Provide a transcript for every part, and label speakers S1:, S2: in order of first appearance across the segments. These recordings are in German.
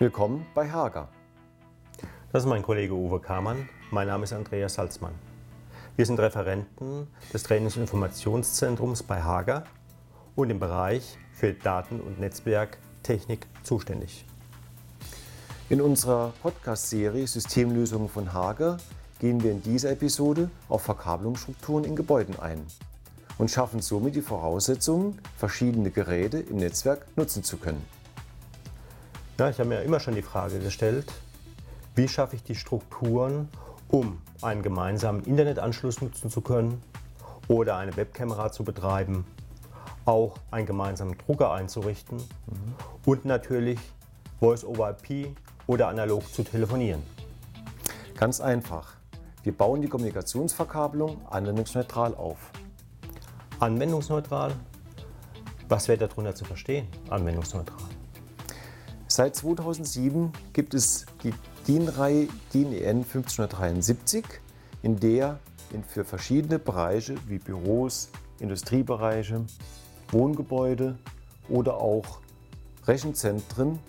S1: Willkommen bei Hager.
S2: Das ist mein Kollege Uwe Kamann. Mein Name ist Andreas Salzmann. Wir sind Referenten des Trainings- und Informationszentrums bei Hager und im Bereich für Daten- und Netzwerktechnik zuständig.
S1: In unserer Podcast-Serie Systemlösungen von Hager gehen wir in dieser Episode auf Verkabelungsstrukturen in Gebäuden ein und schaffen somit die Voraussetzungen, verschiedene Geräte im Netzwerk nutzen zu können.
S2: Ja, ich habe mir immer schon die Frage gestellt, wie schaffe ich die Strukturen, um einen gemeinsamen Internetanschluss nutzen zu können oder eine Webkamera zu betreiben, auch einen gemeinsamen Drucker einzurichten mhm. und natürlich Voice-over-IP oder analog zu telefonieren.
S1: Ganz einfach. Wir bauen die Kommunikationsverkabelung anwendungsneutral auf.
S2: Anwendungsneutral? Was wäre darunter zu verstehen, anwendungsneutral?
S1: Seit 2007 gibt es die DIN-Reihe DIN EN 1573, in der für verschiedene Bereiche wie Büros, Industriebereiche, Wohngebäude oder auch Rechenzentren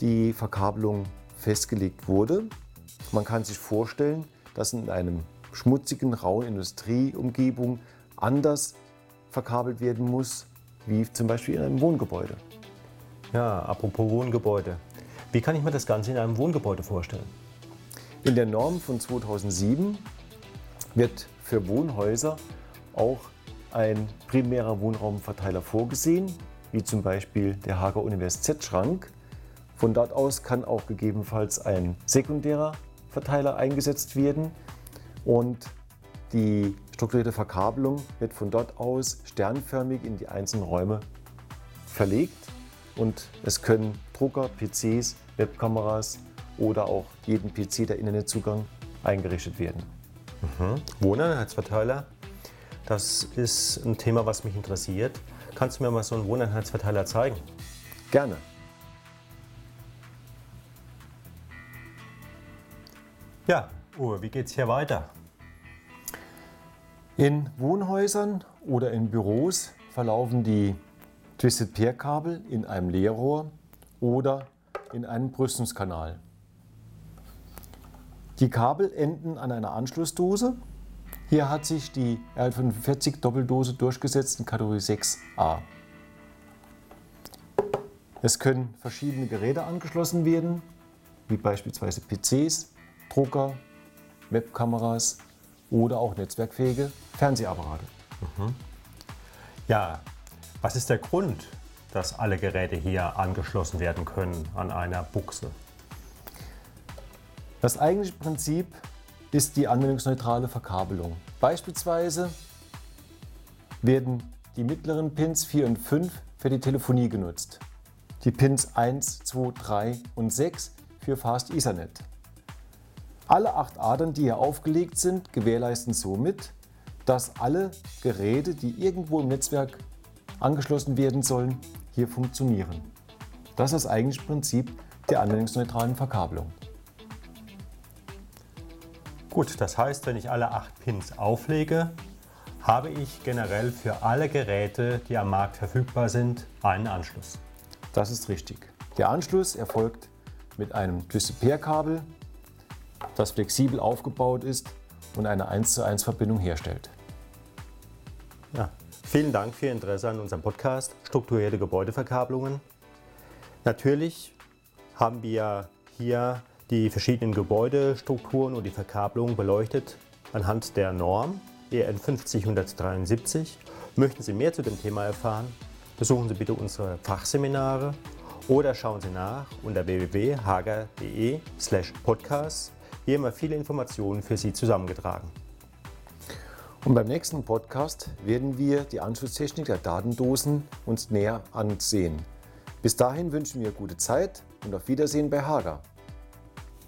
S1: die Verkabelung festgelegt wurde. Man kann sich vorstellen, dass in einem schmutzigen, rauen Industrieumgebung anders verkabelt werden muss, wie zum Beispiel in einem Wohngebäude.
S2: Ja, apropos Wohngebäude. Wie kann ich mir das Ganze in einem Wohngebäude vorstellen?
S1: In der Norm von 2007 wird für Wohnhäuser auch ein primärer Wohnraumverteiler vorgesehen, wie zum Beispiel der Hager Univers Z-Schrank. Von dort aus kann auch gegebenenfalls ein sekundärer Verteiler eingesetzt werden und die strukturierte Verkabelung wird von dort aus sternförmig in die einzelnen Räume verlegt und es können Drucker, PCs, Webkameras oder auch jeden PC der Internetzugang eingerichtet werden.
S2: Mhm. Wohneinheitsverteiler, das ist ein Thema, was mich interessiert. Kannst du mir mal so einen Wohneinheitsverteiler zeigen?
S1: Gerne.
S2: Ja, Uwe, wie geht es hier weiter?
S1: In Wohnhäusern oder in Büros verlaufen die Twisted Pair Kabel in einem Leerrohr oder in einem Brüstungskanal. Die Kabel enden an einer Anschlussdose. Hier hat sich die R45 Doppeldose durchgesetzt in Kategorie 6a. Es können verschiedene Geräte angeschlossen werden, wie beispielsweise PCs, Drucker, Webkameras oder auch netzwerkfähige Fernsehapparate. Mhm.
S2: Ja, was ist der Grund, dass alle Geräte hier angeschlossen werden können an einer Buchse?
S1: Das eigentliche Prinzip ist die anwendungsneutrale Verkabelung. Beispielsweise werden die mittleren Pins 4 und 5 für die Telefonie genutzt. Die Pins 1, 2, 3 und 6 für Fast Ethernet. Alle acht Adern, die hier aufgelegt sind, gewährleisten somit, dass alle Geräte, die irgendwo im Netzwerk angeschlossen werden sollen, hier funktionieren. Das ist das eigentliche Prinzip der anwendungsneutralen Verkabelung.
S2: Gut, das heißt, wenn ich alle acht Pins auflege, habe ich generell für alle Geräte, die am Markt verfügbar sind, einen Anschluss.
S1: Das ist richtig. Der Anschluss erfolgt mit einem Twisted-Pair-Kabel, das flexibel aufgebaut ist und eine 1 zu 1 Verbindung herstellt.
S2: Ja, Vielen Dank für Ihr Interesse an unserem Podcast Strukturierte Gebäudeverkabelungen. Natürlich haben wir hier die verschiedenen Gebäudestrukturen und die Verkabelung beleuchtet anhand der Norm EN 50173. Möchten Sie mehr zu dem Thema erfahren, besuchen Sie bitte unsere Fachseminare oder schauen Sie nach unter www.hager.de/podcast. Hier haben wir viele Informationen für Sie zusammengetragen.
S1: Und beim nächsten Podcast werden wir die Anschlusstechnik der Datendosen uns näher ansehen. Bis dahin wünschen wir gute Zeit und auf Wiedersehen bei Hager.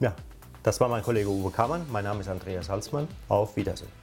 S2: Ja, das war mein Kollege Uwe Kammann. Mein Name ist Andreas Halsmann. Auf Wiedersehen.